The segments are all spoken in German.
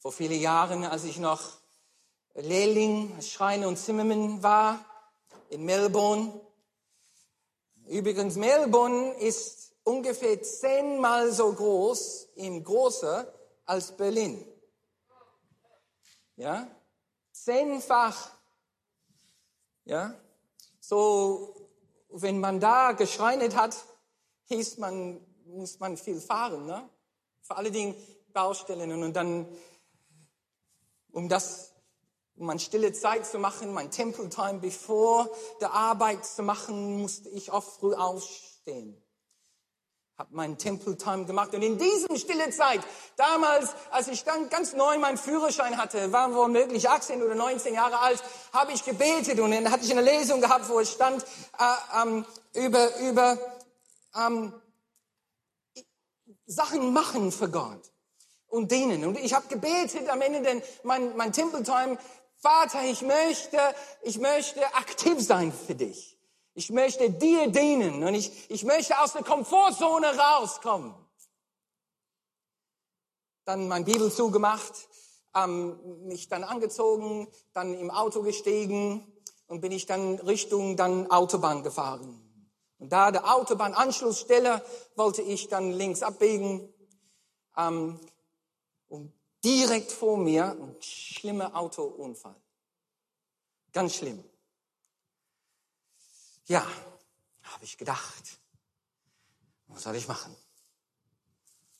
Vor vielen Jahren, als ich noch Lehrling, Schreiner und Zimmermann war in Melbourne. Übrigens, Melbourne ist ungefähr zehnmal so groß im Große als Berlin. Ja? Zehnfach. Ja? So, wenn man da geschreinet hat, hieß man, muss man viel fahren, ne? Vor allen Dingen Baustellen und dann, um das, um meine stille Zeit zu machen, mein Temple Time bevor der Arbeit zu machen, musste ich oft früh aufstehen habe meinen Temple Time gemacht. Und in diesem stille Zeit, damals, als ich dann ganz neu meinen Führerschein hatte, war womöglich 18 oder 19 Jahre alt, habe ich gebetet und dann hatte ich eine Lesung gehabt, wo es stand äh, ähm, über, über ähm, Sachen machen für Gott und dienen. Und ich habe gebetet am Ende denn mein, mein Temple Time, Vater, ich möchte, ich möchte aktiv sein für dich. Ich möchte dir dienen und ich, ich möchte aus der Komfortzone rauskommen. Dann mein Bibel zugemacht, ähm, mich dann angezogen, dann im Auto gestiegen und bin ich dann Richtung dann Autobahn gefahren. Und da der Autobahnanschlussstelle wollte ich dann links abbiegen ähm, direkt vor mir ein schlimmer Autounfall. Ganz schlimm. Ja, habe ich gedacht. Was soll ich machen?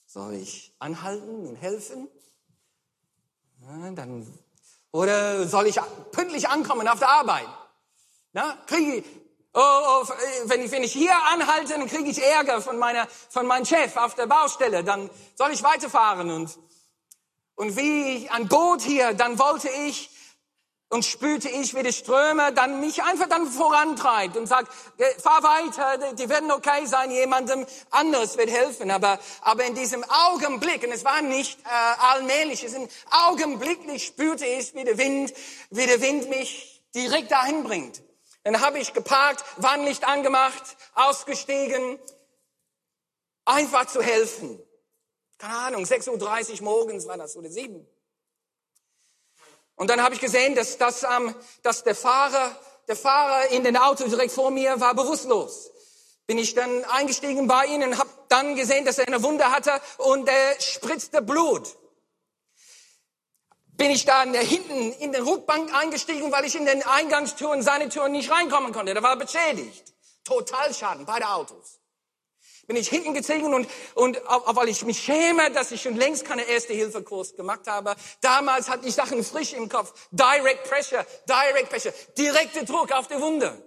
Soll ich anhalten und helfen? Ja, dann, oder soll ich pünktlich ankommen auf der Arbeit? Na, kriege ich, oh, oh, wenn, ich, wenn ich hier anhalte, dann kriege ich Ärger von, meiner, von meinem Chef auf der Baustelle. Dann soll ich weiterfahren. Und, und wie ich an Boot hier, dann wollte ich und spürte ich, wie die Ströme dann mich einfach dann vorantreibt und sagt, fahr weiter, die werden okay sein, jemandem anderes wird helfen. Aber, aber in diesem Augenblick, und es war nicht äh, allmählich, es ist augenblicklich spürte ich, wie der Wind, wie der Wind mich direkt dahin bringt. Dann habe ich geparkt, Warnlicht angemacht, ausgestiegen, einfach zu helfen. Keine Ahnung, 6.30 Uhr morgens war das oder 7 und dann habe ich gesehen, dass, dass, ähm, dass der Fahrer, der Fahrer in den Auto direkt vor mir war bewusstlos. Bin ich dann eingestiegen bei ihm und habe dann gesehen, dass er eine Wunde hatte und er spritzte Blut. Bin ich dann hinten in den Rückbank eingestiegen, weil ich in den Eingangstüren, seine Türen nicht reinkommen konnte. Der war beschädigt. Totalschaden, beide Autos bin ich hinten gezogen und, und weil ich mich schäme, dass ich schon längst keine Erste-Hilfe-Kurs gemacht habe. Damals hatte ich Sachen frisch im Kopf. Direct Pressure, Direct Pressure, direkter Druck auf die Wunde.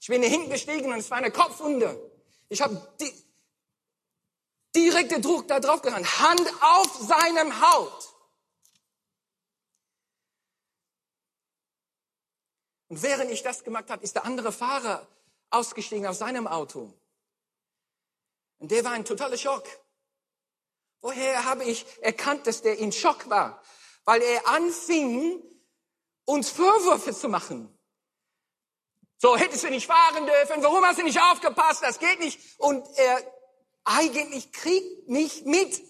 Ich bin hinten gestiegen und es war eine Kopfwunde. Ich habe die, direkte Druck da drauf gehabt. Hand auf seinem Haut. Und während ich das gemacht habe, ist der andere Fahrer ausgestiegen aus seinem Auto. Und der war ein totaler Schock. Woher habe ich erkannt, dass der in Schock war? Weil er anfing, uns Vorwürfe zu machen. So hättest du nicht fahren dürfen. Warum hast du nicht aufgepasst? Das geht nicht. Und er eigentlich kriegt nicht mit,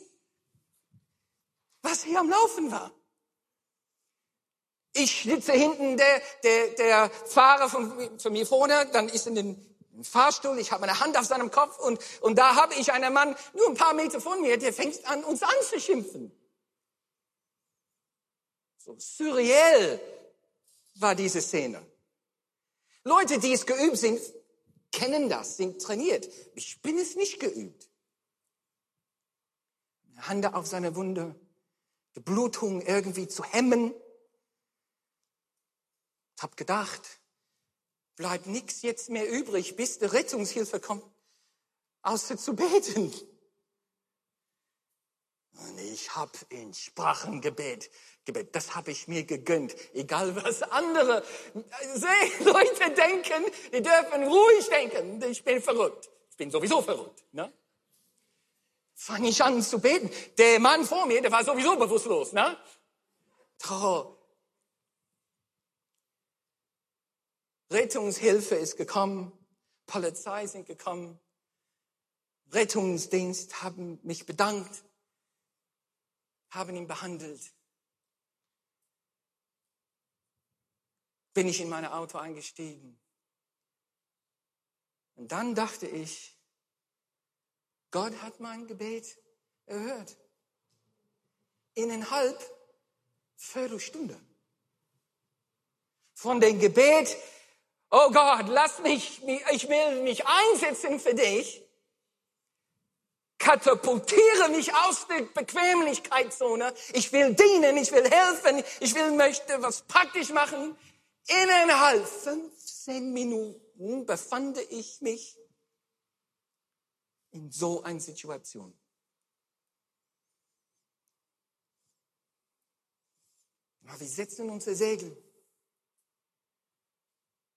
was hier am Laufen war. Ich sitze hinten, der, der, der Fahrer von, von mir vorne, dann ist in den im Fahrstuhl, ich habe meine Hand auf seinem Kopf und, und da habe ich einen Mann nur ein paar Meter von mir, der fängt an, uns anzuschimpfen. So surreal war diese Szene. Leute, die es geübt sind, kennen das, sind trainiert. Ich bin es nicht geübt. Hand auf seine Wunde, die Blutung irgendwie zu hemmen. Ich habe gedacht, bleibt nichts jetzt mehr übrig, bis die Rettungshilfe kommt, außer zu beten. Und ich habe in Sprachengebet Gebet, das habe ich mir gegönnt, egal was andere Leute denken, die dürfen ruhig denken, ich bin verrückt. Ich bin sowieso verrückt. Ne? Fange ich an zu beten. Der Mann vor mir, der war sowieso bewusstlos. Ne? Oh, Rettungshilfe ist gekommen, Polizei sind gekommen, Rettungsdienst haben mich bedankt, haben ihn behandelt. Bin ich in mein Auto eingestiegen. Und dann dachte ich, Gott hat mein Gebet erhört. Innerhalb Viertelstunde. Von dem Gebet oh Gott, lass mich, ich will mich einsetzen für dich, katapultiere mich aus der Bequemlichkeitszone. Ich will dienen, ich will helfen, ich will möchte was praktisch machen. Innerhalb 15 Minuten befand ich mich in so einer Situation. Aber wir setzen unsere Segel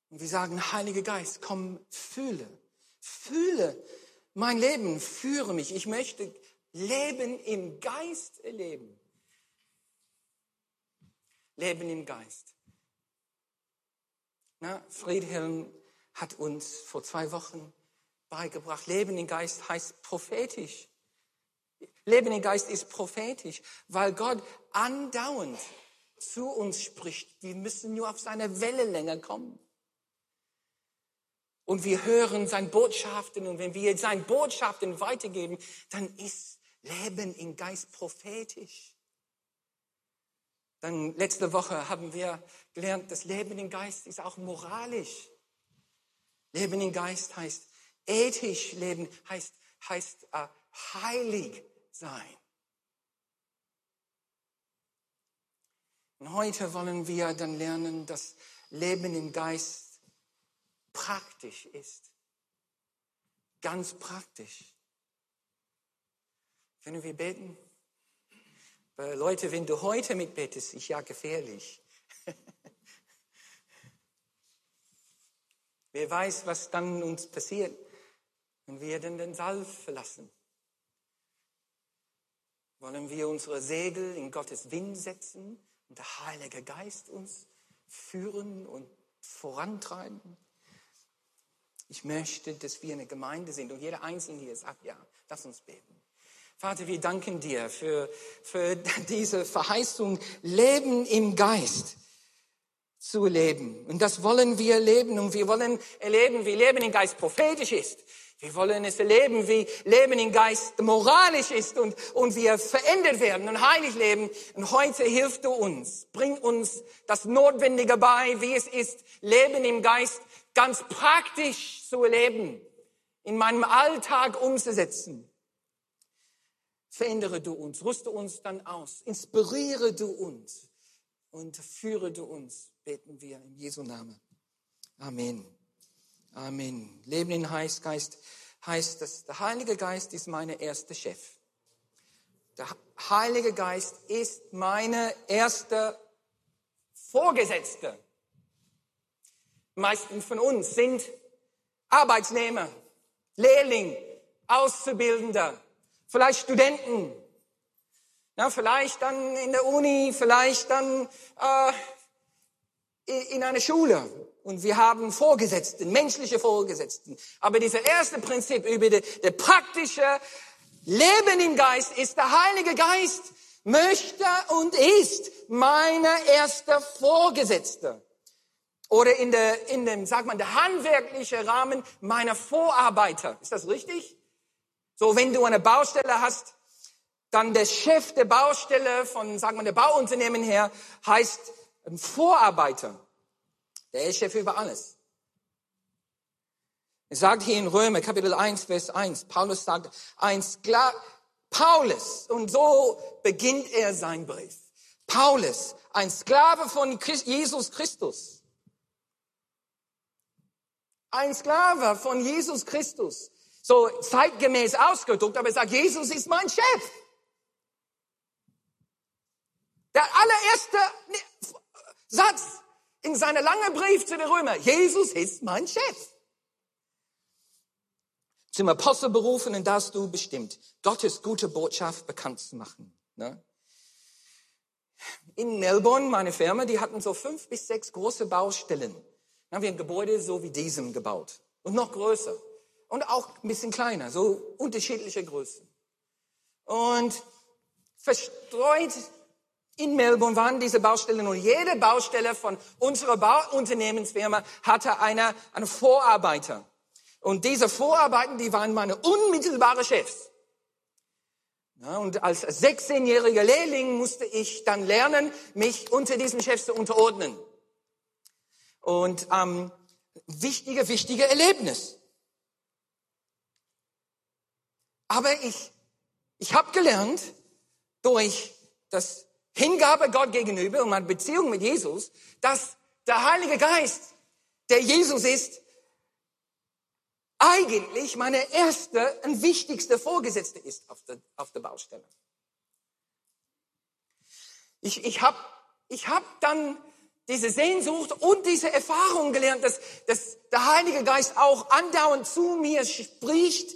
und wir sagen, Heiliger Geist, komm, fühle, fühle mein Leben, führe mich. Ich möchte Leben im Geist erleben. Leben im Geist. Na, Friedhelm hat uns vor zwei Wochen beigebracht, Leben im Geist heißt prophetisch. Leben im Geist ist prophetisch, weil Gott andauernd zu uns spricht. Wir müssen nur auf seine Wellenlänge kommen und wir hören seine Botschaften und wenn wir seine Botschaften weitergeben, dann ist Leben im Geist prophetisch. Dann letzte Woche haben wir gelernt, das Leben im Geist ist auch moralisch. Leben im Geist heißt ethisch leben, heißt, heißt uh, heilig sein. Und heute wollen wir dann lernen, dass Leben im Geist praktisch ist. Ganz praktisch. Können wir beten? Weil Leute, wenn du heute mitbetest, ist ja gefährlich. Wer weiß, was dann uns passiert, wenn wir denn den Saal verlassen. Wollen wir unsere Segel in Gottes Wind setzen und der Heilige Geist uns führen und vorantreiben? Ich möchte, dass wir eine Gemeinde sind und jeder Einzelne hier sagt, ja, lass uns beten. Vater, wir danken dir für, für diese Verheißung, Leben im Geist zu leben. Und das wollen wir leben und wir wollen erleben, wie Leben im Geist prophetisch ist. Wir wollen es erleben, wie Leben im Geist moralisch ist und, und wir verändert werden und heilig leben. Und heute hilfst du uns, bring uns das Notwendige bei, wie es ist, Leben im Geist ganz praktisch zu erleben, in meinem Alltag umzusetzen. Verändere du uns, rüste uns dann aus, inspiriere du uns und führe du uns, beten wir in Jesu Namen. Amen. Amen. Leben in Geist heißt, dass der Heilige Geist ist mein erster Chef. Der Heilige Geist ist meine erste Vorgesetzte meisten von uns sind Arbeitsnehmer, Lehrling, Auszubildender, vielleicht Studenten, ja, vielleicht dann in der Uni, vielleicht dann äh, in einer Schule. Und wir haben Vorgesetzten, menschliche Vorgesetzten. Aber dieses erste Prinzip über die, der praktische Leben im Geist ist der Heilige Geist möchte und ist meine erste Vorgesetzte oder in, der, in dem, sag mal, der handwerkliche Rahmen meiner Vorarbeiter. Ist das richtig? So, wenn du eine Baustelle hast, dann der Chef der Baustelle von, sag mal, der Bauunternehmen her heißt ein Vorarbeiter. Der ist Chef über alles. Er sagt hier in Römer, Kapitel 1, Vers 1, Paulus sagt, ein Skla Paulus, und so beginnt er sein Brief. Paulus, ein Sklave von Jesus Christus ein Sklave von Jesus Christus. So zeitgemäß ausgedrückt, aber er sagt, Jesus ist mein Chef. Der allererste Satz in seiner langen Brief zu den Römern, Jesus ist mein Chef. Zum Apostel berufen und das du bestimmt, Gottes gute Botschaft bekannt zu machen. Ne? In Melbourne, meine Firma, die hatten so fünf bis sechs große Baustellen. Dann haben wir ein Gebäude so wie diesem gebaut und noch größer und auch ein bisschen kleiner, so unterschiedliche Größen. Und verstreut in Melbourne waren diese Baustellen und jede Baustelle von unserer Bauunternehmensfirma hatte eine, eine Vorarbeiter. Und diese Vorarbeiten, die waren meine unmittelbare Chefs. Ja, und als 16-jähriger Lehrling musste ich dann lernen, mich unter diesen Chefs zu unterordnen. Und ähm, wichtige, wichtige Erlebnis. Aber ich, ich habe gelernt durch das Hingabe Gott gegenüber und meine Beziehung mit Jesus, dass der Heilige Geist, der Jesus ist, eigentlich meine erste und wichtigste Vorgesetzte ist auf der, auf der Baustelle. Ich, ich habe ich hab dann diese Sehnsucht und diese Erfahrung gelernt, dass, dass der Heilige Geist auch andauernd zu mir spricht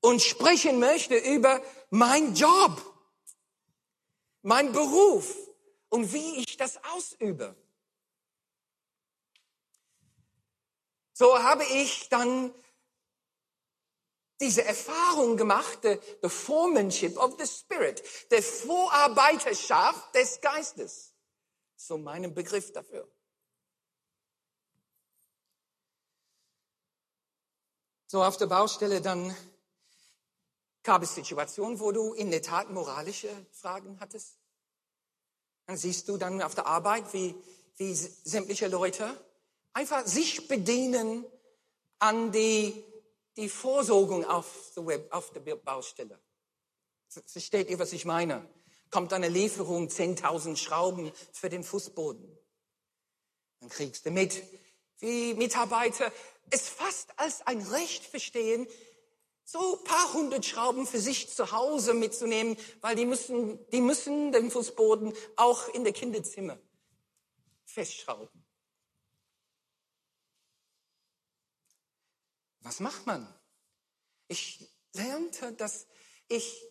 und sprechen möchte über mein Job, mein Beruf und wie ich das ausübe. So habe ich dann diese Erfahrung gemacht, the, the foremanship of the Spirit, der Vorarbeiterschaft des Geistes. So mein Begriff dafür. So auf der Baustelle dann gab es Situationen, wo du in der Tat moralische Fragen hattest. Dann siehst du dann auf der Arbeit, wie, wie sämtliche Leute einfach sich bedienen an die die Vorsorgung auf der, Web, auf der Baustelle. Versteht ihr, was ich meine? Kommt eine Lieferung, 10.000 Schrauben für den Fußboden. Dann kriegst du mit, wie Mitarbeiter es fast als ein Recht verstehen, so paar hundert Schrauben für sich zu Hause mitzunehmen, weil die müssen, die müssen den Fußboden auch in der Kinderzimmer festschrauben. Was macht man? Ich lernte, dass ich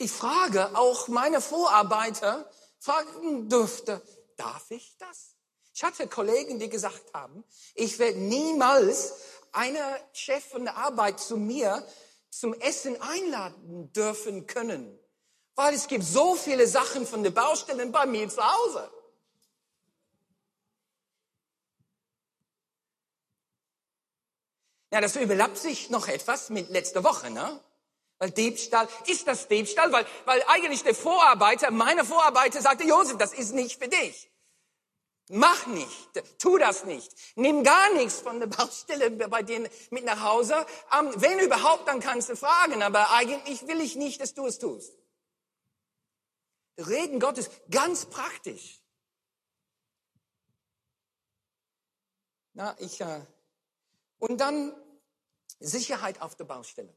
die Frage auch meine Vorarbeiter fragen dürfte, darf ich das? Ich hatte Kollegen, die gesagt haben, ich werde niemals eine Chef von der Arbeit zu mir zum Essen einladen dürfen können, weil es gibt so viele Sachen von den Baustellen bei mir zu Hause. Ja, das überlappt sich noch etwas mit letzter Woche, ne? Weil Diebstahl, ist das Diebstahl? Weil, weil eigentlich der Vorarbeiter, meine Vorarbeiter sagte, Josef, das ist nicht für dich. Mach nicht, tu das nicht. Nimm gar nichts von der Baustelle bei denen mit nach Hause. Ähm, wenn überhaupt, dann kannst du fragen, aber eigentlich will ich nicht, dass du es tust. Reden Gottes ganz praktisch. Na, ich, äh, und dann Sicherheit auf der Baustelle.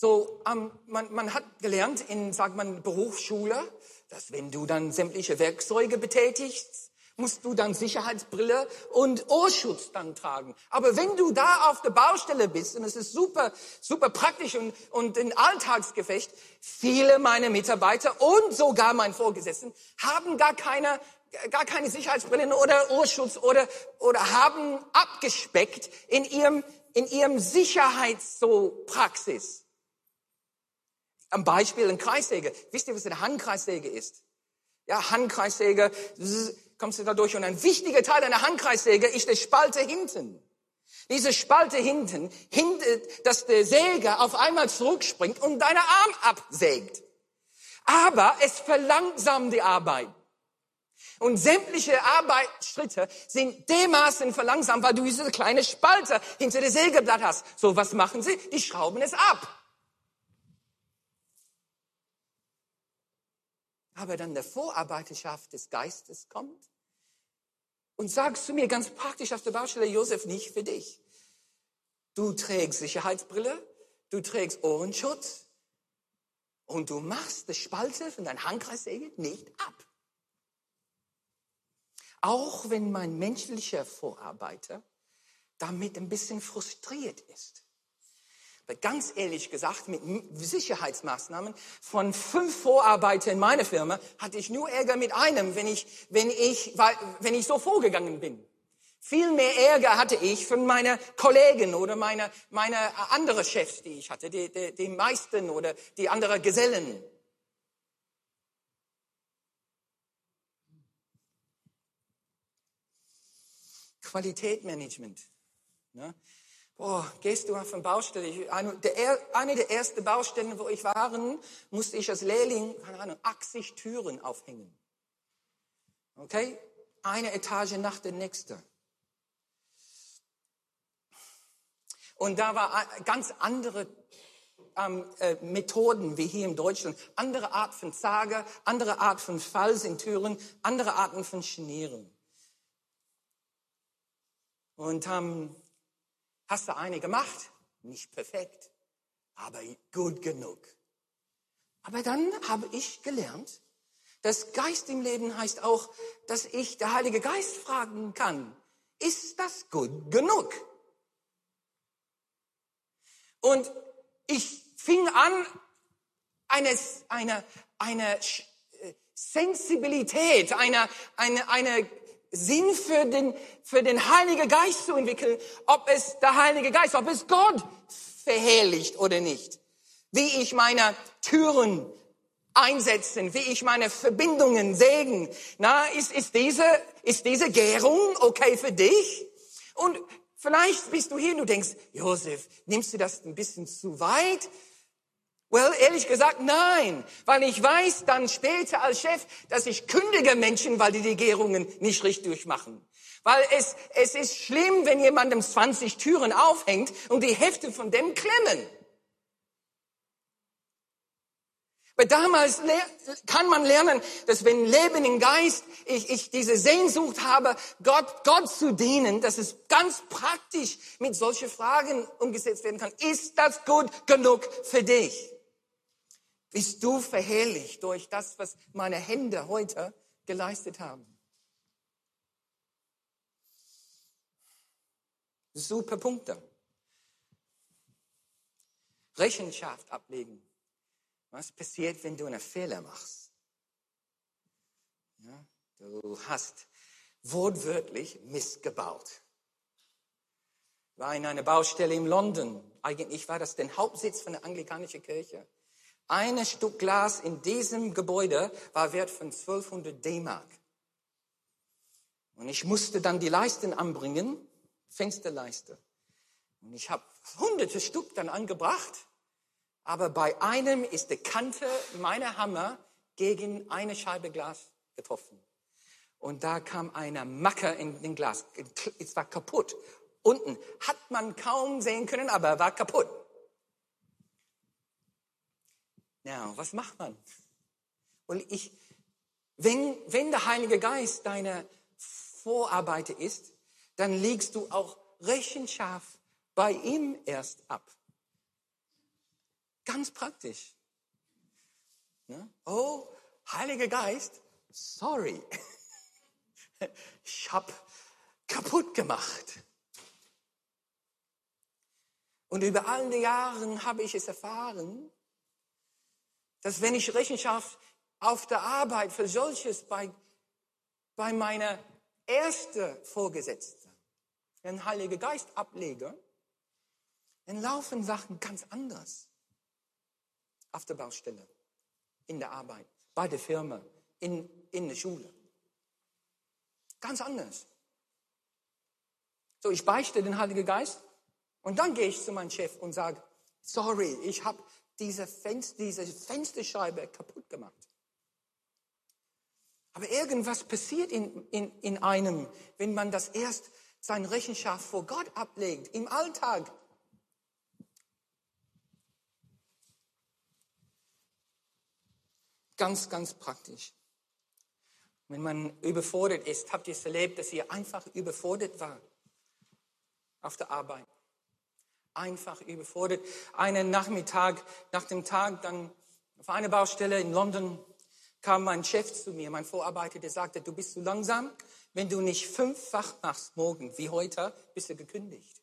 So, ähm, man, man hat gelernt in, sagt man, Berufsschule, dass wenn du dann sämtliche Werkzeuge betätigst, musst du dann Sicherheitsbrille und Ohrschutz dann tragen. Aber wenn du da auf der Baustelle bist, und es ist super, super praktisch und, und ein Alltagsgefecht, viele meiner Mitarbeiter und sogar mein Vorgesetzten haben gar keine gar keine Sicherheitsbrillen oder Ohrschutz oder, oder haben abgespeckt in ihrem, in ihrem Sicherheitspraxis. Am Beispiel ein Kreissäge. Wisst ihr, was eine Handkreissäge ist? Ja, Handkreissäge, kommst du da durch und ein wichtiger Teil einer Handkreissäge ist der Spalte hinten. Diese Spalte hinten hindert, dass der Säger auf einmal zurückspringt und deinen Arm absägt. Aber es verlangsamt die Arbeit. Und sämtliche Arbeitsschritte sind dermaßen verlangsamt, weil du diese kleine Spalte hinter der Sägeblatt hast. So, was machen sie? Die schrauben es ab. Aber dann der Vorarbeiterschaft des Geistes kommt und sagst zu mir ganz praktisch auf der Baustelle, Josef, nicht für dich. Du trägst Sicherheitsbrille, du trägst Ohrenschutz und du machst die Spalte von deinem Handkreissäge nicht ab. Auch wenn mein menschlicher Vorarbeiter damit ein bisschen frustriert ist ganz ehrlich gesagt, mit Sicherheitsmaßnahmen von fünf Vorarbeitern in meiner Firma hatte ich nur Ärger mit einem, wenn ich, wenn ich, wenn ich so vorgegangen bin. Viel mehr Ärger hatte ich von meiner Kollegen oder meiner, meiner äh, anderen Chefs, die ich hatte, die, die, die meisten oder die anderen Gesellen. Qualitätmanagement. Ne? Boah, gehst du auf eine Baustelle? Eine, der, eine der ersten Baustellen, wo ich war, musste ich als Lehrling, keine Ahnung, 80 Türen aufhängen. Okay? Eine Etage nach der nächsten. Und da war ganz andere ähm, äh, Methoden wie hier in Deutschland, andere Art von Sage, andere Art von Falls in Türen, andere Arten von Schnieren. Und ähm, Hast du eine gemacht? Nicht perfekt, aber gut genug. Aber dann habe ich gelernt, dass Geist im Leben heißt auch, dass ich der Heilige Geist fragen kann, ist das gut genug? Und ich fing an, eine, eine, eine äh, Sensibilität, eine, eine, eine Sinn für den, für den Heiligen Geist zu entwickeln, ob es der Heilige Geist, ob es Gott verherrlicht oder nicht. Wie ich meine Türen einsetzen, wie ich meine Verbindungen sägen. Na, ist, ist diese, ist diese Gärung okay für dich? Und vielleicht bist du hier und du denkst, Josef, nimmst du das ein bisschen zu weit? Well, ehrlich gesagt, nein, weil ich weiß dann später als Chef, dass ich kündige Menschen, weil die Gärungen nicht richtig durchmachen. Weil es, es ist schlimm, wenn jemandem 20 Türen aufhängt und die Hälfte von dem klemmen. Aber damals kann man lernen, dass wenn Leben im Geist, ich, ich diese Sehnsucht habe, Gott, Gott zu dienen, dass es ganz praktisch mit solchen Fragen umgesetzt werden kann. Ist das gut genug für dich? Bist du verherrlicht durch das, was meine Hände heute geleistet haben? Super Punkte. Rechenschaft ablegen. Was passiert, wenn du einen Fehler machst? Ja, du hast wortwörtlich missgebaut. War in einer Baustelle in London. Eigentlich war das der Hauptsitz von der anglikanischen Kirche. Ein Stück Glas in diesem Gebäude war wert von 1200 D-Mark. Und ich musste dann die Leisten anbringen, Fensterleiste. Und ich habe hunderte Stück dann angebracht, aber bei einem ist die Kante meiner Hammer gegen eine Scheibe Glas getroffen. Und da kam eine Macke in den Glas. Es war kaputt. Unten hat man kaum sehen können, aber er war kaputt. Ja, was macht man? Und ich, wenn, wenn der Heilige Geist deine Vorarbeiter ist, dann legst du auch Rechenschaft bei ihm erst ab. Ganz praktisch. Ne? Oh, Heiliger Geist, sorry, ich habe kaputt gemacht. Und über all die Jahre habe ich es erfahren, dass wenn ich Rechenschaft auf der Arbeit für solches bei, bei meiner ersten Vorgesetzten, den Heiligen Geist ablege, dann laufen Sachen ganz anders. Auf der Baustelle, in der Arbeit, bei der Firma, in, in der Schule. Ganz anders. So, ich beichte den Heiligen Geist und dann gehe ich zu meinem Chef und sage, sorry, ich habe diese, Fenster, diese Fensterscheibe kaputt gemacht. Aber irgendwas passiert in, in, in einem, wenn man das erst sein Rechenschaft vor Gott ablegt, im Alltag. Ganz, ganz praktisch. Wenn man überfordert ist, habt ihr es erlebt, dass ihr einfach überfordert war auf der Arbeit einfach überfordert. Einen Nachmittag, nach dem Tag, dann auf einer Baustelle in London kam mein Chef zu mir, mein Vorarbeiter, der sagte, du bist zu langsam. Wenn du nicht fünffach machst morgen, wie heute, bist du gekündigt.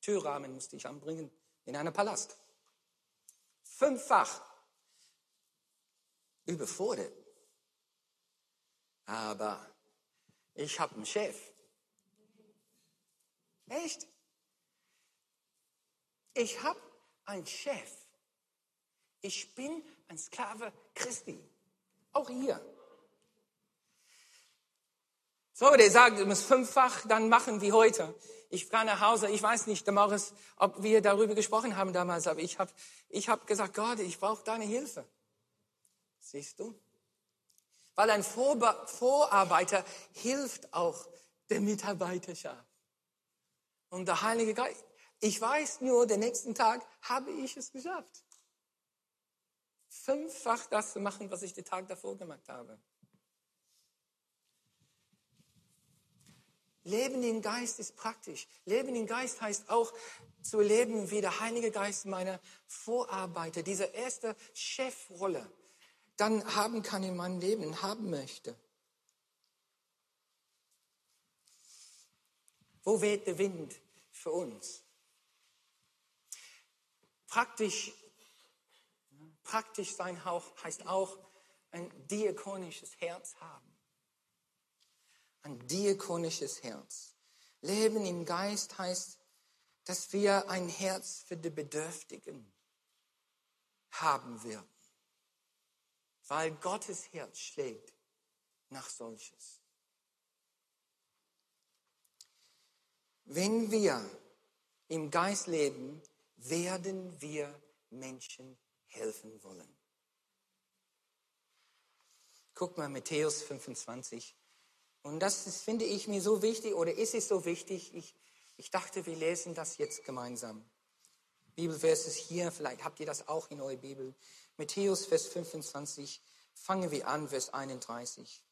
Türrahmen musste ich anbringen in einem Palast. Fünffach. Überfordert. Aber ich habe einen Chef. Echt? Ich habe einen Chef. Ich bin ein Sklave Christi. Auch hier. So, der sagt, du musst fünffach dann machen wie heute. Ich fahre nach Hause, ich weiß nicht, Morris, ob wir darüber gesprochen haben damals, aber ich habe ich hab gesagt, Gott, ich brauche deine Hilfe. Siehst du? Weil ein Vorarbeiter hilft auch der Mitarbeiterschaft. Und der Heilige Geist, ich weiß nur, den nächsten Tag habe ich es geschafft. Fünffach das zu machen, was ich den Tag davor gemacht habe. Leben im Geist ist praktisch. Leben im Geist heißt auch zu leben wie der Heilige Geist meiner Vorarbeiter, diese erste Chefrolle, dann haben kann in meinem Leben, haben möchte. Wo weht der Wind für uns? Praktisch, praktisch sein heißt auch ein diakonisches Herz haben ein diakonisches Herz. Leben im Geist heißt, dass wir ein Herz für die Bedürftigen haben werden, weil Gottes Herz schlägt nach solches. Wenn wir im Geist leben, werden wir Menschen helfen wollen. Guck mal, Matthäus 25, und das ist, finde ich mir so wichtig oder ist es so wichtig. Ich, ich dachte, wir lesen das jetzt gemeinsam. Bibelvers ist hier, vielleicht habt ihr das auch in eurer Bibel. Matthäus, Vers 25, fangen wir an, Vers 31.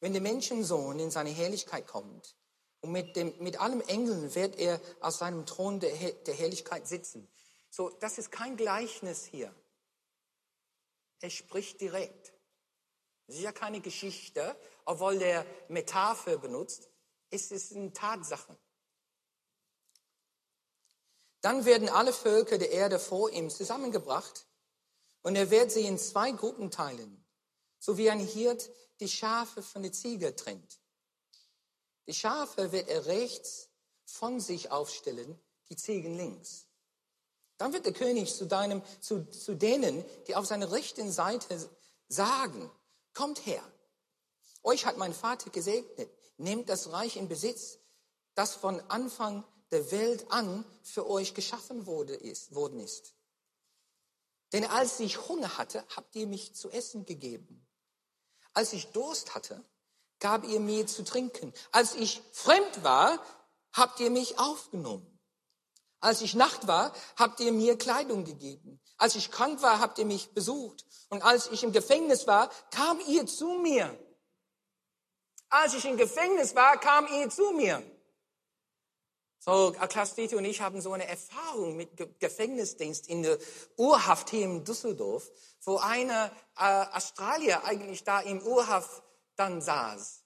Wenn der Menschensohn in seine Herrlichkeit kommt und mit, dem, mit allem Engeln wird er auf seinem Thron der, der Herrlichkeit sitzen. So, das ist kein Gleichnis hier. Er spricht direkt. Es ist ja keine Geschichte, obwohl der Metapher benutzt, ist es eine Tatsache. Dann werden alle Völker der Erde vor ihm zusammengebracht und er wird sie in zwei Gruppen teilen, so wie ein Hirt die Schafe von der Ziege trennt. Die Schafe wird er rechts von sich aufstellen, die Ziegen links. Dann wird der König zu, deinem, zu, zu denen, die auf seiner rechten Seite sagen, kommt her, euch hat mein Vater gesegnet. Nehmt das Reich in Besitz, das von Anfang der Welt an für euch geschaffen wurde, ist, worden ist. Denn als ich Hunger hatte, habt ihr mich zu essen gegeben. Als ich Durst hatte, gab ihr mir zu trinken. Als ich fremd war, habt ihr mich aufgenommen. Als ich Nacht war, habt ihr mir Kleidung gegeben. Als ich krank war, habt ihr mich besucht. Und als ich im Gefängnis war, kam ihr zu mir. Als ich im Gefängnis war, kam ihr zu mir. So, Klaus Dieter und ich haben so eine Erfahrung mit Gefängnisdienst in der Urhaft hier in Düsseldorf, wo einer äh, Australier eigentlich da im Urhaft dann saß.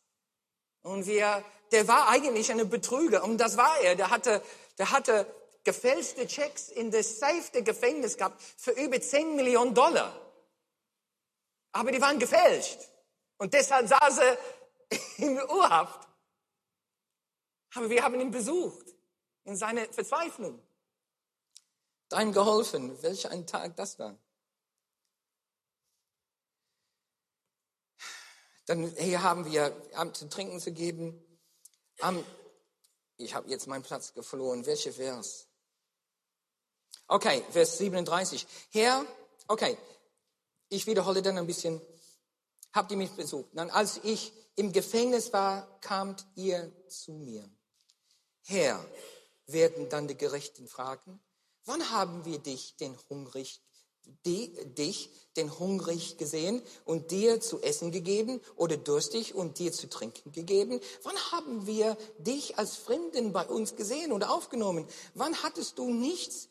Und wir, der war eigentlich eine Betrüger. Und das war er. Der hatte, der hatte gefälschte Checks in das Safe Gefängnis gehabt für über 10 Millionen Dollar. Aber die waren gefälscht. Und deshalb saß er in Urhaft. Aber wir haben ihn besucht in seiner Verzweiflung. Dein geholfen, welch ein Tag das war. Dann hier haben wir haben zu trinken zu geben. ich habe jetzt meinen Platz verloren. Welche Vers? Okay, Vers 37. Herr, okay, ich wiederhole dann ein bisschen. Habt ihr mich besucht? Dann, als ich im Gefängnis war, kamt ihr zu mir. Herr, werden dann die Gerechten fragen, wann haben wir dich, den hungrig, die, dich, den hungrig gesehen und dir zu essen gegeben oder durstig und dir zu trinken gegeben? Wann haben wir dich als Fremden bei uns gesehen und aufgenommen? Wann hattest du nichts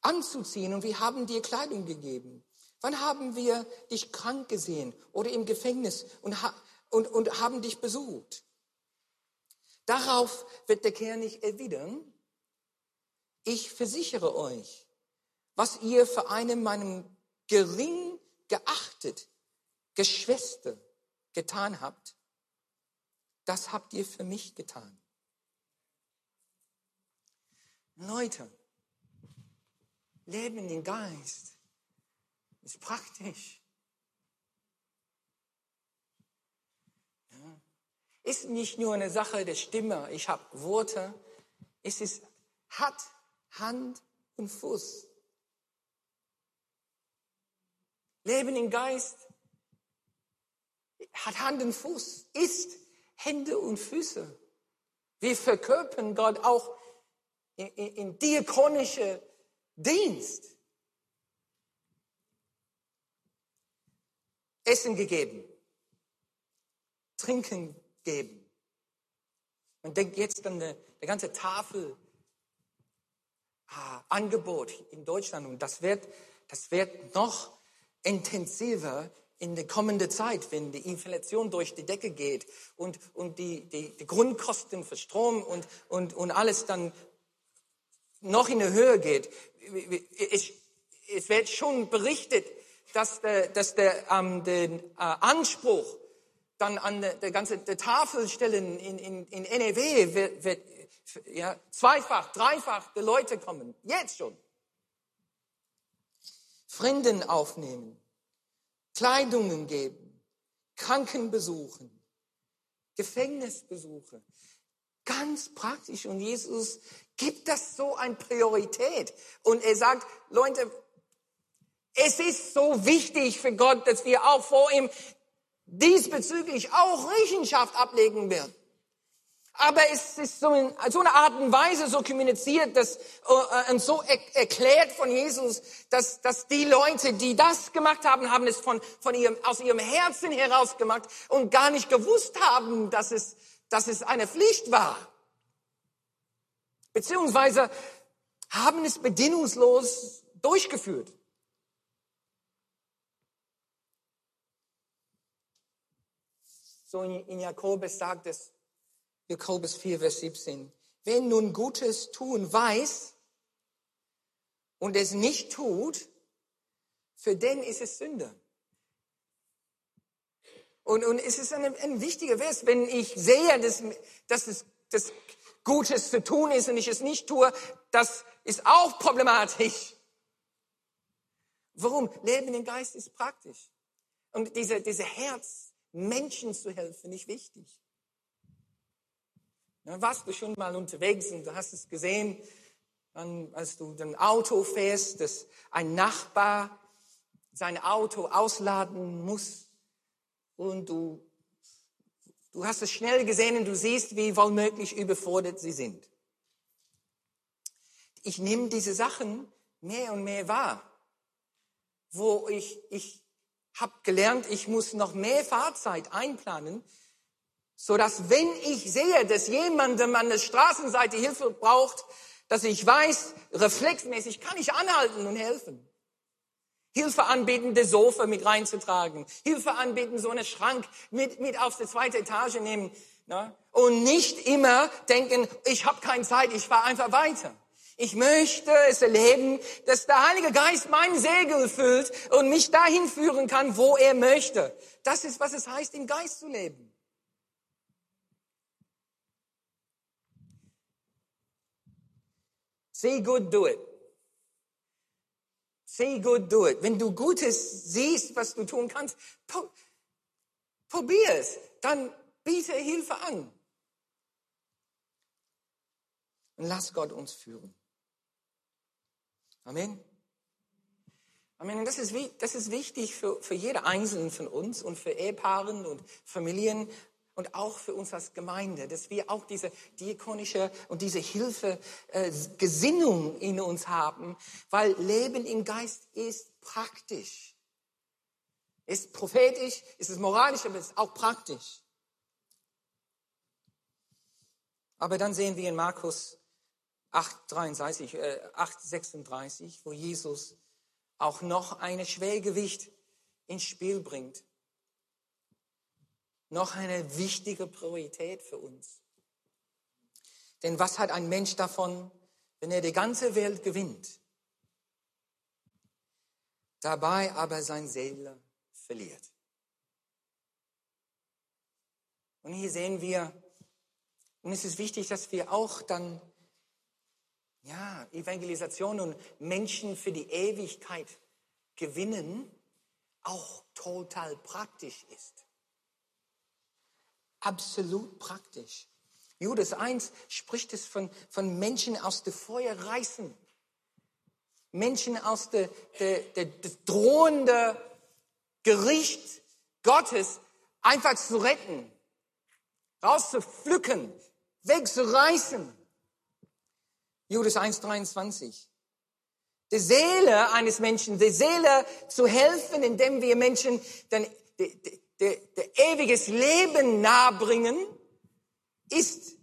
anzuziehen und wir haben dir Kleidung gegeben? Wann haben wir dich krank gesehen oder im Gefängnis und und, und haben dich besucht. Darauf wird der Kerl nicht erwidern. Ich versichere euch, was ihr für einen meinem gering geachtet Geschwister getan habt, das habt ihr für mich getan. Leute, Leben im Geist ist praktisch. ist nicht nur eine Sache der Stimme, ich habe Worte, es ist, hat Hand und Fuß. Leben im Geist hat Hand und Fuß, ist Hände und Füße. Wir verkörpern Gott auch in, in, in diakonische Dienst. Essen gegeben, Trinken geben. Man denkt jetzt an der ganze Tafel ah, Angebot in Deutschland und das wird, das wird noch intensiver in der kommenden Zeit, wenn die Inflation durch die Decke geht und, und die, die, die Grundkosten für Strom und, und, und alles dann noch in die Höhe geht. Es, es wird schon berichtet, dass der, dass der, ähm, den äh, Anspruch dann an der, der ganze der Tafelstellen in, in, in NEW wird, wird ja, zweifach, dreifach der Leute kommen. Jetzt schon. Fremden aufnehmen, Kleidungen geben, Kranken besuchen, Gefängnisbesuche. Ganz praktisch. Und Jesus gibt das so eine Priorität. Und er sagt, Leute, es ist so wichtig für Gott, dass wir auch vor ihm diesbezüglich auch Rechenschaft ablegen werden. Aber es ist so in so eine Art und Weise so kommuniziert, dass, äh, und so er, erklärt von Jesus, dass, dass die Leute, die das gemacht haben, haben es von, von ihrem, aus ihrem Herzen heraus gemacht und gar nicht gewusst haben, dass es, dass es eine Pflicht war. Beziehungsweise haben es bedingungslos durchgeführt. So in Jakobus sagt es, Jakobus 4, Vers 17, wer nun Gutes tun weiß und es nicht tut, für den ist es Sünde. Und, und es ist ein, ein wichtiger Vers, wenn ich sehe, dass, dass es dass Gutes zu tun ist und ich es nicht tue, das ist auch problematisch. Warum? Leben im Geist ist praktisch. Und diese, diese Herz, Menschen zu helfen, nicht wichtig. Dann warst du schon mal unterwegs und du hast es gesehen, dann, als du dein Auto fährst, dass ein Nachbar sein Auto ausladen muss und du, du hast es schnell gesehen und du siehst, wie womöglich überfordert sie sind. Ich nehme diese Sachen mehr und mehr wahr, wo ich, ich habe gelernt, ich muss noch mehr Fahrzeit einplanen, so dass wenn ich sehe, dass jemandem an der Straßenseite Hilfe braucht, dass ich weiß, reflexmäßig kann ich anhalten und helfen. Hilfe anbieten, das Sofa mit reinzutragen. Hilfe anbieten, so einen Schrank mit, mit auf die zweite Etage nehmen. Ne? Und nicht immer denken, ich habe keine Zeit, ich fahre einfach weiter. Ich möchte es erleben, dass der Heilige Geist mein Segel füllt und mich dahin führen kann, wo er möchte. Das ist, was es heißt, im Geist zu leben. Say good, do it. Say good, do it. Wenn du Gutes siehst, was du tun kannst, probier es. Dann biete Hilfe an. Und lass Gott uns führen. Amen. Amen. Und das ist, das ist wichtig für, für jede Einzelne von uns und für Ehepaaren und Familien und auch für uns als Gemeinde, dass wir auch diese diakonische und diese Hilfe, äh, Gesinnung in uns haben, weil Leben im Geist ist praktisch. Ist prophetisch, ist es moralisch, aber ist auch praktisch. Aber dann sehen wir in Markus 8,33, äh, 8,36, wo Jesus auch noch ein Schwergewicht ins Spiel bringt. Noch eine wichtige Priorität für uns. Denn was hat ein Mensch davon, wenn er die ganze Welt gewinnt, dabei aber sein Seele verliert? Und hier sehen wir, und es ist wichtig, dass wir auch dann ja, Evangelisation und Menschen für die Ewigkeit gewinnen auch total praktisch ist. Absolut praktisch. Judas 1 spricht es von, von Menschen aus dem Feuer reißen. Menschen aus der, der, der, das drohende Gericht Gottes einfach zu retten, rauszupflücken, wegzureißen. Judas 1,23. Die Seele eines Menschen, die Seele zu helfen, indem wir Menschen dann der ewiges Leben nahebringen, ist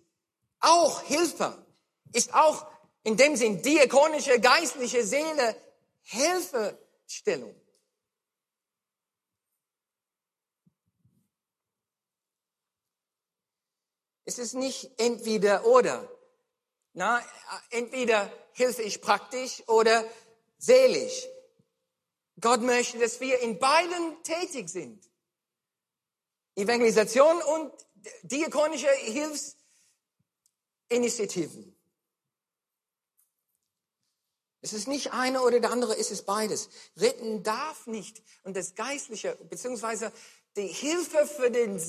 auch Hilfe, ist auch in dem Sinn diakonische, geistliche Seele Hilfestellung. Es ist nicht entweder oder. Na, entweder hilfe ich praktisch oder seelisch. Gott möchte, dass wir in beiden tätig sind. Evangelisation und diakonische Hilfsinitiativen. Es ist nicht eine oder der andere, es ist beides. Retten darf nicht. Und das Geistliche, beziehungsweise die Hilfe für den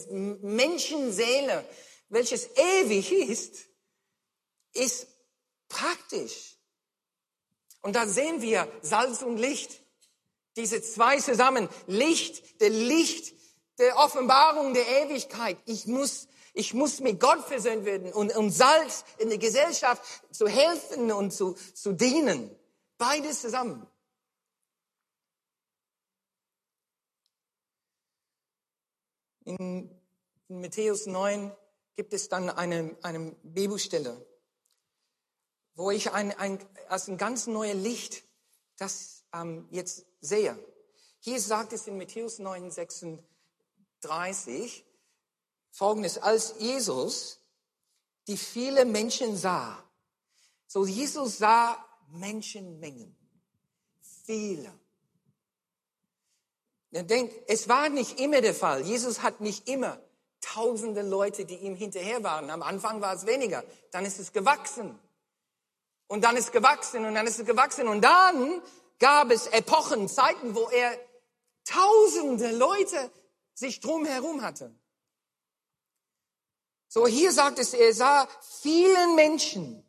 Menschenseele, welches ewig ist, ist praktisch. Und da sehen wir Salz und Licht. Diese zwei zusammen. Licht, der Licht der Offenbarung der Ewigkeit. Ich muss, ich muss mit Gott versöhnt werden und, und Salz in der Gesellschaft zu helfen und zu, zu dienen. Beides zusammen. In, Matthäus 9 gibt es dann eine, eine Bibelstelle, wo ich ein, ein, als ein ganz neues Licht das ähm, jetzt sehe. Hier sagt es in Matthäus 9, 36, 30 folgendes, als Jesus die viele Menschen sah, so Jesus sah Menschenmengen, viele. Er denkt, es war nicht immer der Fall. Jesus hat nicht immer tausende Leute, die ihm hinterher waren. Am Anfang war es weniger. Dann ist es gewachsen. Und dann ist es gewachsen und dann ist es gewachsen. Und dann gab es Epochen, Zeiten, wo er tausende Leute sich drumherum hatte. So hier sagt es, er sah vielen Menschen,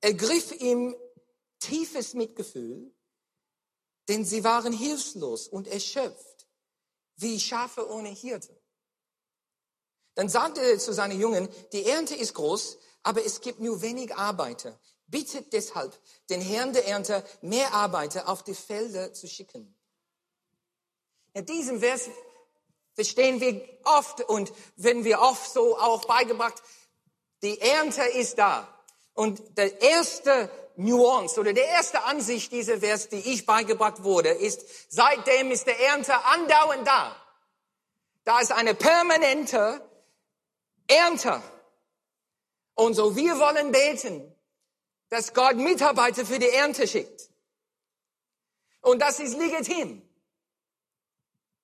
ergriff ihm tiefes Mitgefühl, denn sie waren hilflos und erschöpft, wie Schafe ohne Hirte. Dann sagte er zu seinen Jungen, die Ernte ist groß, aber es gibt nur wenig Arbeiter. Bittet deshalb den Herrn der Ernte, mehr Arbeiter auf die Felder zu schicken. In diesem Vers verstehen wir oft und wenn wir oft so auch beigebracht, die Ernte ist da. Und der erste Nuance oder der erste Ansicht dieser Vers, die ich beigebracht wurde, ist, seitdem ist der Ernte andauernd da. Da ist eine permanente Ernte. Und so wir wollen beten, dass Gott Mitarbeiter für die Ernte schickt. Und das ist legitim.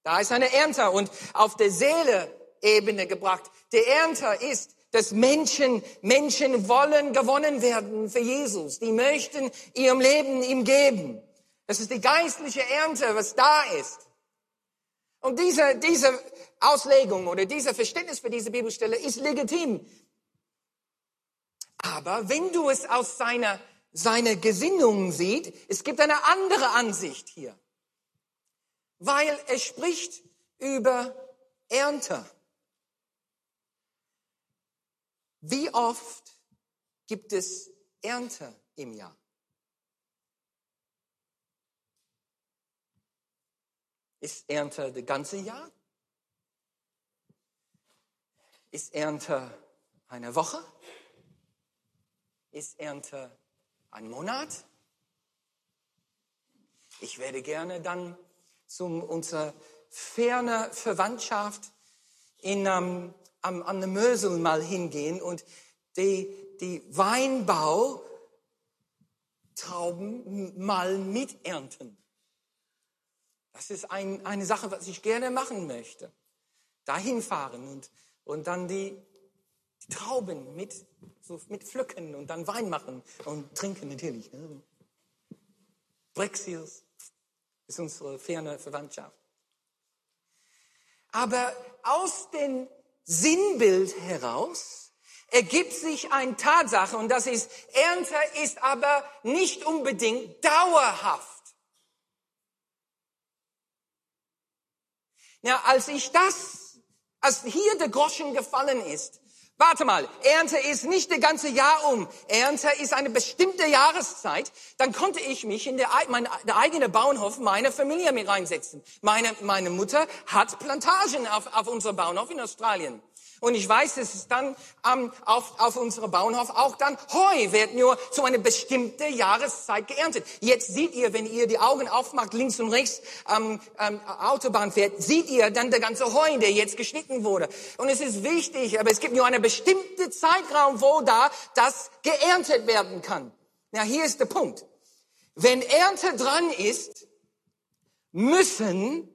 Da ist eine Ernte und auf der Seele-Ebene gebracht. Der Ernte ist, dass Menschen, Menschen wollen gewonnen werden für Jesus. Die möchten ihrem Leben ihm geben. Das ist die geistliche Ernte, was da ist. Und diese, diese Auslegung oder dieser Verständnis für diese Bibelstelle ist legitim. Aber wenn du es aus seiner, seiner Gesinnung siehst, es gibt eine andere Ansicht hier weil es spricht über Ernte. Wie oft gibt es Ernte im Jahr? Ist Ernte das ganze Jahr? Ist Ernte eine Woche? Ist Ernte ein Monat? Ich werde gerne dann zum unserer ferne Verwandtschaft in, um, am, an der Mösel mal hingehen und die, die Weinbautrauben mal miternten. Das ist ein, eine Sache, was ich gerne machen möchte. Dahin fahren und, und dann die, die Trauben mit, so mit pflücken und dann Wein machen und trinken natürlich. Ne? Ist unsere ferne Verwandtschaft. Aber aus den Sinnbild heraus ergibt sich eine Tatsache und das ist, Ernte ist aber nicht unbedingt dauerhaft. Ja, als ich das, als hier der Groschen gefallen ist, warte mal, Ernte ist nicht das ganze Jahr um. Ernte ist eine bestimmte Jahreszeit. Dann konnte ich mich in der, mein, der eigene Bauernhof meiner Familie mit reinsetzen. Meine, meine Mutter hat Plantagen auf, auf unserem Bauernhof in Australien. Und ich weiß, es ist dann ähm, auf, auf unserem Bauernhof auch dann Heu wird nur zu einer bestimmten Jahreszeit geerntet. Jetzt seht ihr, wenn ihr die Augen aufmacht, links und rechts ähm, ähm, Autobahn fährt, seht ihr dann der ganze Heu, der jetzt geschnitten wurde. Und es ist wichtig, aber es gibt nur einen bestimmten Zeitraum, wo da das geerntet werden kann. Na, hier ist der Punkt. Wenn Ernte dran ist, müssen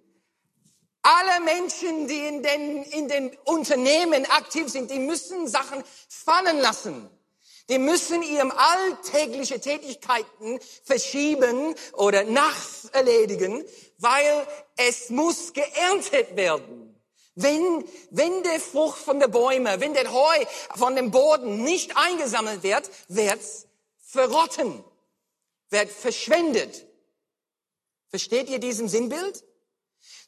alle Menschen, die in den, in den Unternehmen aktiv sind, die müssen Sachen fallen lassen. Die müssen ihrem alltägliche Tätigkeiten verschieben oder nachts erledigen, weil es muss geerntet werden. Wenn, wenn der Frucht von den Bäumen, wenn der Heu von dem Boden nicht eingesammelt wird, wird's verrotten, wird verschwendet. Versteht ihr diesen Sinnbild?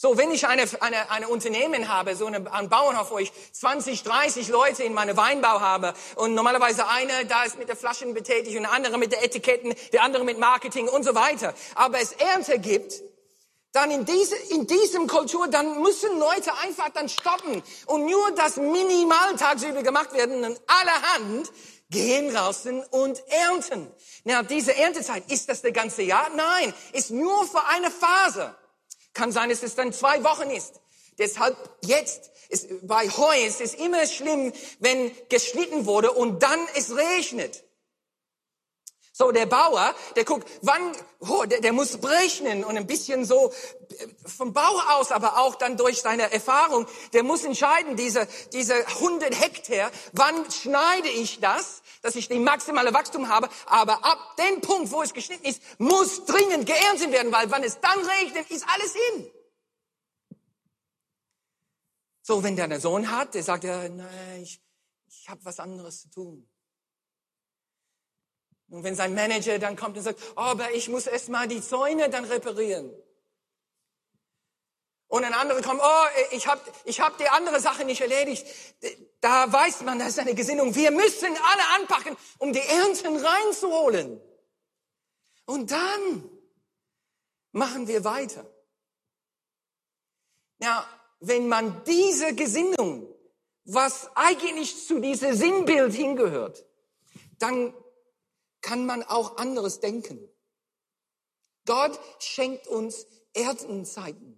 So, wenn ich eine, eine, eine Unternehmen habe, so eine, ein Bauernhof, wo ich 20, 30 Leute in meinem Weinbau habe und normalerweise einer da ist mit der Flaschen betätigt und der andere mit der Etiketten, der andere mit Marketing und so weiter. Aber es Ernte gibt, dann in, diese, in diesem Kultur, dann müssen Leute einfach dann stoppen und nur das minimal tagsüber gemacht werden und allerhand gehen draußen und ernten. Na, diese Erntezeit, ist das der ganze Jahr? Nein, ist nur für eine Phase. Kann sein, dass es dann zwei Wochen ist. Deshalb jetzt ist bei Heu ist es immer schlimm, wenn geschnitten wurde und dann es regnet. So, der Bauer, der guckt, wann, oh, der, der muss berechnen und ein bisschen so äh, vom Bauch aus, aber auch dann durch seine Erfahrung, der muss entscheiden, diese, diese 100 Hektar, wann schneide ich das, dass ich die maximale Wachstum habe, aber ab dem Punkt, wo es geschnitten ist, muss dringend geerntet werden, weil wenn es dann regnet, ist alles hin. So, wenn der einen Sohn hat, der sagt, ja, nein, ich, ich habe was anderes zu tun. Und wenn sein Manager dann kommt und sagt, oh, aber ich muss erst mal die Zäune dann reparieren. Und ein anderer kommt, oh, ich habe ich hab die andere Sache nicht erledigt. Da weiß man, das ist eine Gesinnung. Wir müssen alle anpacken, um die Ernten reinzuholen. Und dann machen wir weiter. Ja, wenn man diese Gesinnung, was eigentlich zu diesem Sinnbild hingehört, dann kann man auch anderes denken. Gott schenkt uns Erdenzeiten.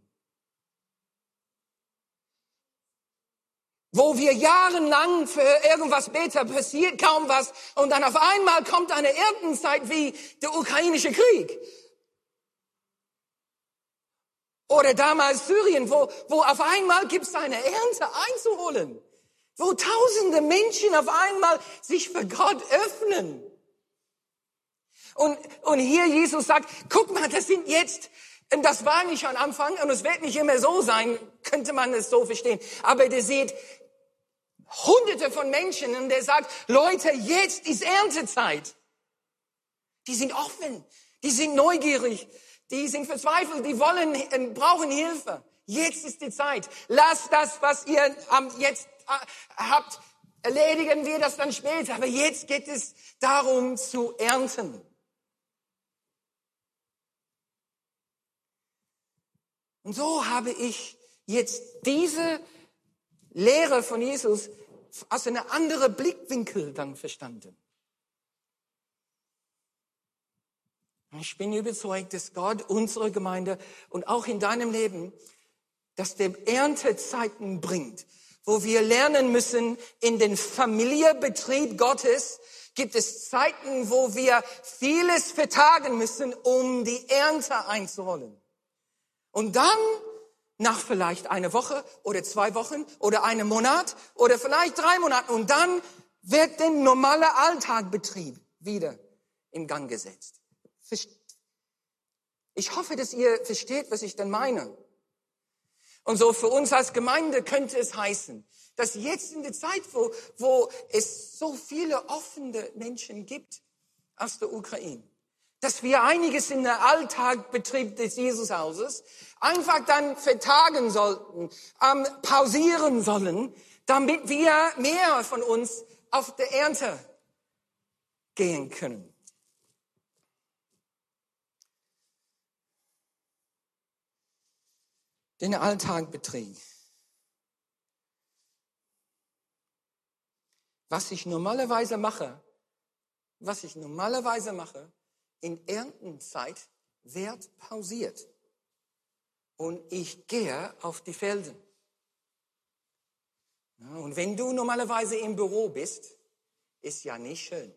Wo wir jahrelang für irgendwas beten, passiert kaum was und dann auf einmal kommt eine Erdenzeit wie der ukrainische Krieg. Oder damals Syrien, wo, wo auf einmal gibt es eine Ernte einzuholen. Wo tausende Menschen auf einmal sich für Gott öffnen. Und, und hier Jesus sagt, guck mal, das sind jetzt, das war nicht am Anfang und es wird nicht immer so sein, könnte man es so verstehen. Aber ihr seht, hunderte von Menschen und der sagt, Leute, jetzt ist Erntezeit. Die sind offen, die sind neugierig, die sind verzweifelt, die wollen, äh, brauchen Hilfe. Jetzt ist die Zeit. Lasst das, was ihr jetzt äh, habt, erledigen wir das dann später. Aber jetzt geht es darum zu ernten. Und so habe ich jetzt diese Lehre von Jesus aus einem anderen Blickwinkel dann verstanden. Ich bin überzeugt, dass Gott unsere Gemeinde und auch in deinem Leben, dass der Erntezeiten bringt, wo wir lernen müssen, in den Familienbetrieb Gottes gibt es Zeiten, wo wir vieles vertagen müssen, um die Ernte einzuholen. Und dann, nach vielleicht einer Woche oder zwei Wochen oder einem Monat oder vielleicht drei Monaten, und dann wird der normale Alltagbetrieb wieder in Gang gesetzt. Ich hoffe, dass ihr versteht, was ich denn meine. Und so für uns als Gemeinde könnte es heißen, dass jetzt in der Zeit, wo, wo es so viele offene Menschen gibt aus der Ukraine, dass wir einiges in der Alltagbetrieb des Jesushauses einfach dann vertagen sollten, ähm, pausieren sollen, damit wir mehr von uns auf der Ernte gehen können. Den Alltagbetrieb. Was ich normalerweise mache, was ich normalerweise mache, in Erntenzeit wird pausiert. Und ich gehe auf die Felden. und wenn du normalerweise im Büro bist, ist ja nicht schön,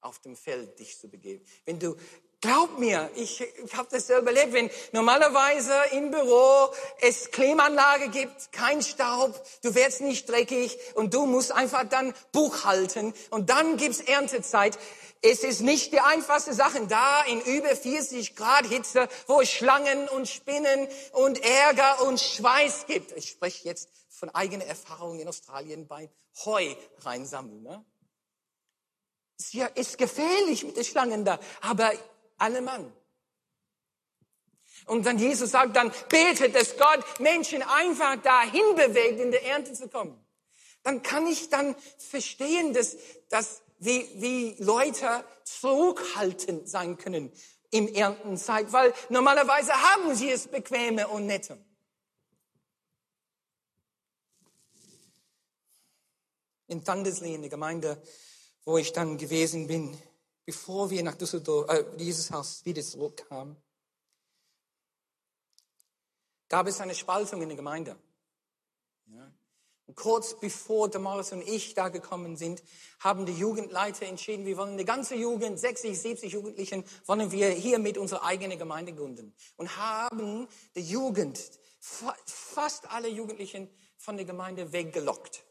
auf dem Feld dich zu begeben. Wenn du Glaub mir, ich, ich habe das selber erlebt, wenn normalerweise im Büro es Klimaanlage gibt, kein Staub, du wirst nicht dreckig und du musst einfach dann Buch halten und dann gibt's Erntezeit. Es ist nicht die einfachste Sache da in über 40 Grad Hitze, wo es Schlangen und Spinnen und Ärger und Schweiß gibt. Ich spreche jetzt von eigener Erfahrung in Australien beim Heu reinsammeln. Ne? Es ist gefährlich mit den Schlangen da, aber alle Mann. Und dann Jesus sagt dann, betet, dass Gott Menschen einfach dahin bewegt, in der Ernte zu kommen. Dann kann ich dann verstehen, dass, dass wie, wie Leute zurückhaltend sein können im Erntenzeit, weil normalerweise haben sie es bequeme und nette. In Thundersley, in der Gemeinde, wo ich dann gewesen bin, bevor wir nach Düsseldorf, äh, dieses Haus wieder zurückkamen, gab es eine Spaltung in der Gemeinde. Und kurz bevor Damaris und ich da gekommen sind, haben die Jugendleiter entschieden, wir wollen eine ganze Jugend, 60, 70 Jugendlichen, wollen wir hier mit unserer eigenen Gemeinde gründen. Und haben die Jugend, fast alle Jugendlichen von der Gemeinde weggelockt.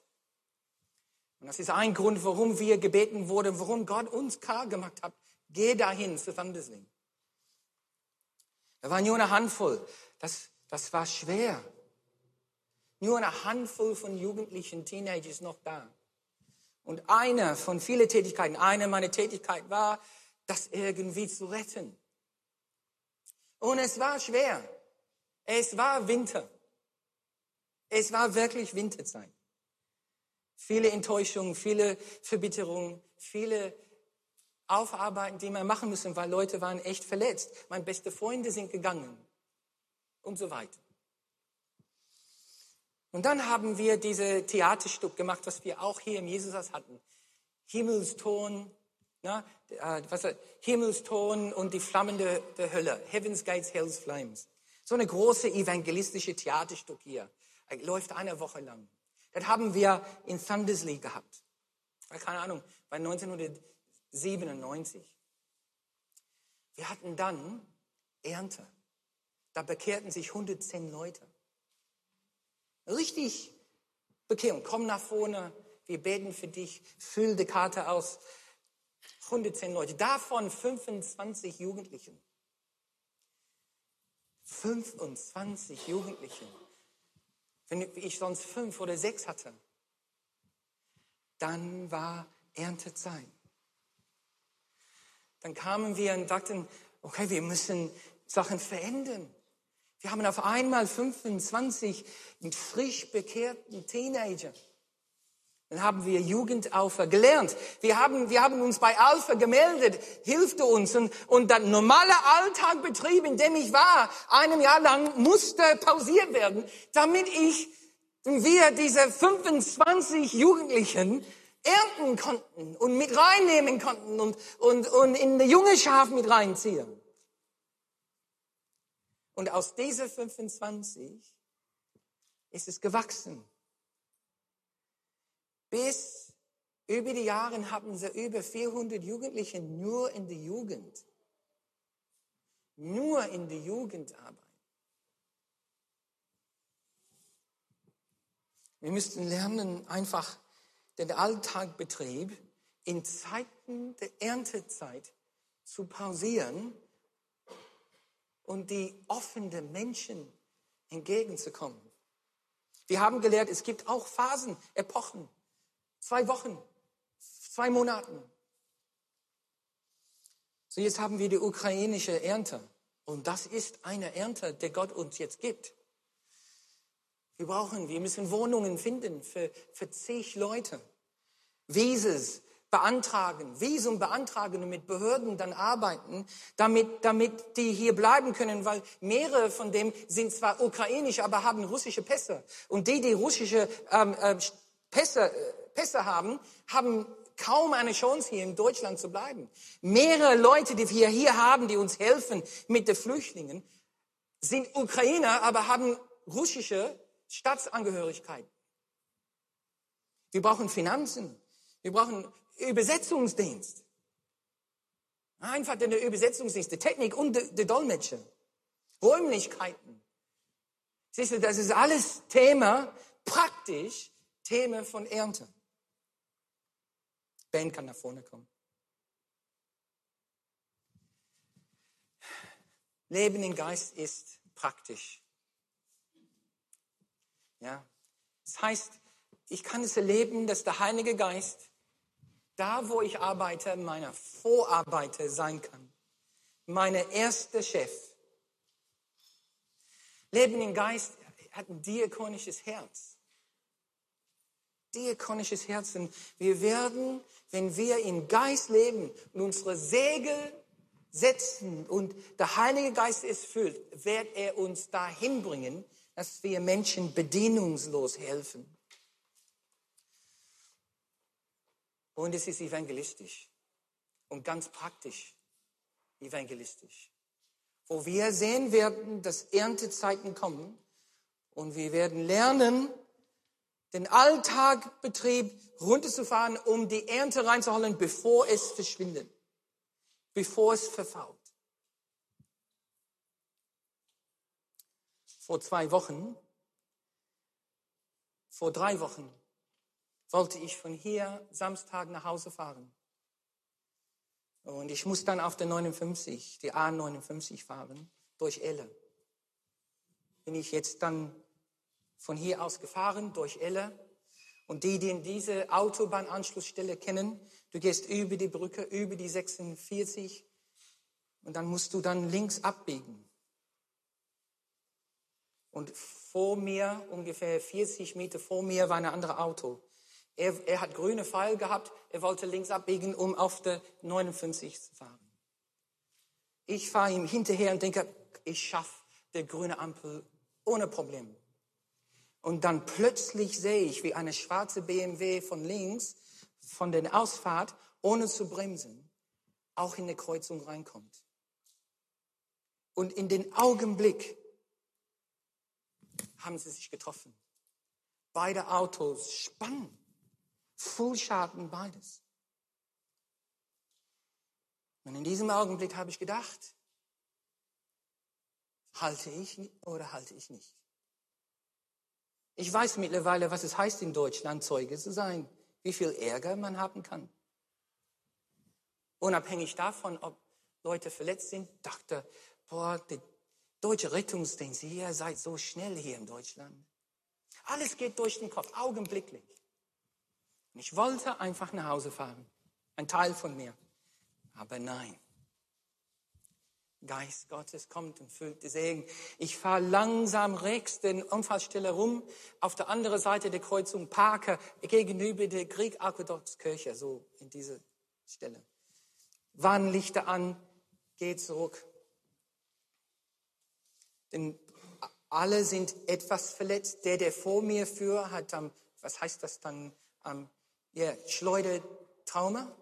Und das ist ein Grund, warum wir gebeten wurden, warum Gott uns klar gemacht hat, geh dahin zu Thundersling. Da war nur eine Handvoll. Das, das war schwer. Nur eine Handvoll von jugendlichen Teenagers noch da. Und eine von vielen Tätigkeiten, eine meiner Tätigkeiten war, das irgendwie zu retten. Und es war schwer. Es war Winter. Es war wirklich Winterzeit. Viele Enttäuschungen, viele Verbitterungen, viele Aufarbeiten, die man machen müssen, weil Leute waren echt verletzt. Meine beste Freunde sind gegangen und so weiter. Und dann haben wir diese Theaterstück gemacht, was wir auch hier im Jesushaus hatten. Himmelston, na, äh, was, Himmelston und die Flammen der, der Hölle. Heaven's Gates, Hell's Flames. So eine große evangelistische Theaterstück hier. Läuft eine Woche lang. Das haben wir in Thundersley gehabt. Keine Ahnung, bei 1997. Wir hatten dann Ernte. Da bekehrten sich 110 Leute. Richtig Bekehrung. Komm nach vorne, wir beten für dich, füll die Karte aus. 110 Leute, davon 25 Jugendlichen. 25 Jugendlichen wenn ich sonst fünf oder sechs hatte, dann war Erntezeit. Dann kamen wir und dachten, okay, wir müssen Sachen verändern. Wir haben auf einmal 25 frisch bekehrten Teenager. Dann haben wir Jugendalpha gelernt. Wir haben, wir haben uns bei Alpha gemeldet, hilfte uns. Und, und der normale Alltagbetrieb, in dem ich war, einem Jahr lang, musste pausiert werden, damit ich, wir diese 25 Jugendlichen ernten konnten und mit reinnehmen konnten und, und, und in die junge Schaf mit reinziehen. Und aus dieser 25 ist es gewachsen. Bis über die Jahre hatten sie über 400 Jugendliche nur in der Jugend. Nur in der Jugendarbeit. Wir müssten lernen, einfach den Alltagbetrieb in Zeiten der Erntezeit zu pausieren und die offenen Menschen entgegenzukommen. Wir haben gelernt, es gibt auch Phasen, Epochen, zwei Wochen, zwei Monaten. So jetzt haben wir die ukrainische Ernte. Und das ist eine Ernte, die Gott uns jetzt gibt. Wir brauchen, wir müssen Wohnungen finden für, für zig Leute. Visas beantragen, Visum beantragen und mit Behörden dann arbeiten, damit, damit die hier bleiben können, weil mehrere von dem sind zwar ukrainisch, aber haben russische Pässe. Und die, die russische ähm, äh, Pässe, Pässe haben, haben kaum eine Chance, hier in Deutschland zu bleiben. Mehrere Leute, die wir hier haben, die uns helfen mit den Flüchtlingen, sind Ukrainer, aber haben russische Staatsangehörigkeit. Wir brauchen Finanzen. Wir brauchen Übersetzungsdienst. Einfach den Übersetzungsdienst, die Technik und die Dolmetscher. Räumlichkeiten. Siehst du, das ist alles Thema, praktisch Thema von Ernte. Ben kann nach vorne kommen. Leben im Geist ist praktisch. Ja. Das heißt, ich kann es erleben, dass der Heilige Geist da, wo ich arbeite, meiner Vorarbeiter sein kann. Meine erste Chef. Leben im Geist hat ein diakonisches Herz. Diakonisches Herz. Und wir werden, wenn wir im Geist leben und unsere Segel setzen und der Heilige Geist es füllt, wird er uns dahin bringen, dass wir Menschen bedienungslos helfen. Und es ist evangelistisch. Und ganz praktisch evangelistisch, wo wir sehen werden, dass Erntezeiten kommen und wir werden lernen, den Alltagbetrieb runterzufahren, um die Ernte reinzuholen, bevor es verschwindet, bevor es verfault. vor zwei Wochen, vor drei Wochen, wollte ich von hier Samstag nach Hause fahren. Und ich muss dann auf der 59, die A59 fahren, durch Elle. Bin ich jetzt dann von hier aus gefahren, durch Elle. Und die, die diese Autobahnanschlussstelle kennen, du gehst über die Brücke, über die 46 und dann musst du dann links abbiegen. Und vor mir, ungefähr 40 Meter vor mir, war ein anderes Auto. Er, er hat grüne Pfeil gehabt. Er wollte links abbiegen, um auf der 59 zu fahren. Ich fahre ihm hinterher und denke, ich schaffe die grüne Ampel ohne Problem. Und dann plötzlich sehe ich, wie eine schwarze BMW von links, von der Ausfahrt, ohne zu bremsen, auch in eine Kreuzung reinkommt. Und in den Augenblick haben sie sich getroffen. Beide Autos spannend. Fullschaden beides. Und in diesem Augenblick habe ich gedacht, halte ich oder halte ich nicht? Ich weiß mittlerweile, was es heißt, in Deutschland Zeuge zu sein, wie viel Ärger man haben kann. Unabhängig davon, ob Leute verletzt sind, dachte, boah, die Deutsche Rettungsdienst, ihr seid so schnell hier in Deutschland. Alles geht durch den Kopf, augenblicklich. Und ich wollte einfach nach Hause fahren. Ein Teil von mir. Aber nein. Geist Gottes kommt und füllt die Segen. Ich fahre langsam rechts den Unfallstelle rum, auf der anderen Seite der Kreuzung parke gegenüber der Grieg-Orthodox-Kirche, so in diese Stelle. Warnlichter an, geht zurück, denn alle sind etwas verletzt. Der, der vor mir führt, hat, um, was heißt das dann, um, ja, Schleudertrauma.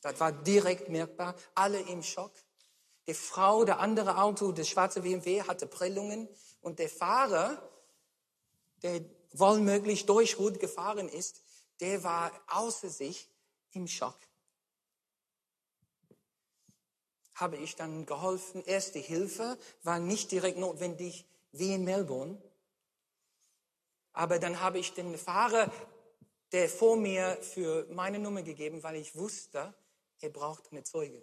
Das war direkt merkbar. Alle im Schock. Die Frau, der andere Auto, das schwarze BMW, hatte Prellungen. Und der Fahrer, der wohlmöglich durch Rot gefahren ist, der war außer sich im Schock habe ich dann geholfen. Erste Hilfe war nicht direkt notwendig wie in Melbourne. Aber dann habe ich den Fahrer, der vor mir für meine Nummer gegeben, weil ich wusste, er braucht eine Zeuge.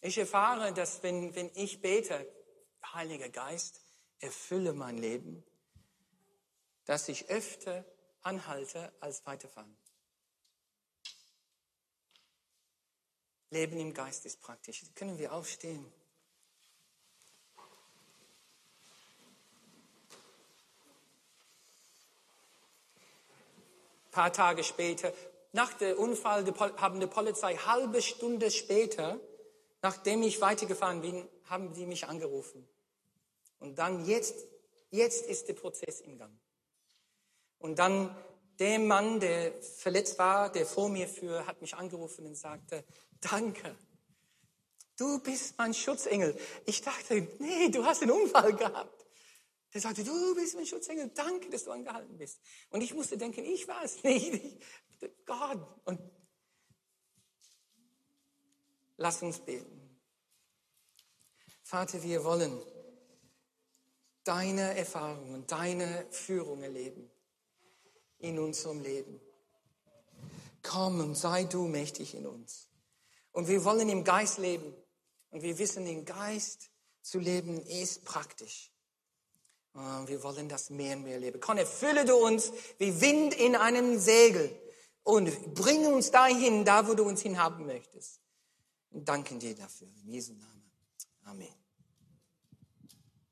Ich erfahre, dass wenn, wenn ich bete Heiliger Geist, erfülle mein Leben, dass ich öfter anhalte als weiterfahren. Leben im Geist ist praktisch. Können wir aufstehen? Ein paar Tage später, nach dem Unfall, haben die Polizei halbe Stunde später, nachdem ich weitergefahren bin, haben sie mich angerufen. Und dann jetzt, jetzt ist der Prozess im Gang. Und dann der Mann, der verletzt war, der vor mir fuhr, hat mich angerufen und sagte, danke. Du bist mein Schutzengel. Ich dachte, nee, du hast einen Unfall gehabt. Der sagte, du bist mein Schutzengel. Danke, dass du angehalten bist. Und ich musste denken, ich war es nicht. Gott. Und lass uns beten. Vater, wir wollen deine Erfahrungen, deine Führung erleben in unserem Leben. Komm und sei du mächtig in uns. Und wir wollen im Geist leben. Und wir wissen, im Geist zu leben ist praktisch. Und wir wollen das mehr und mehr leben. Komm, erfülle du uns wie Wind in einem Segel und bring uns dahin, da wo du uns hinhaben möchtest. Und danken dir dafür. In Jesu Namen. Amen.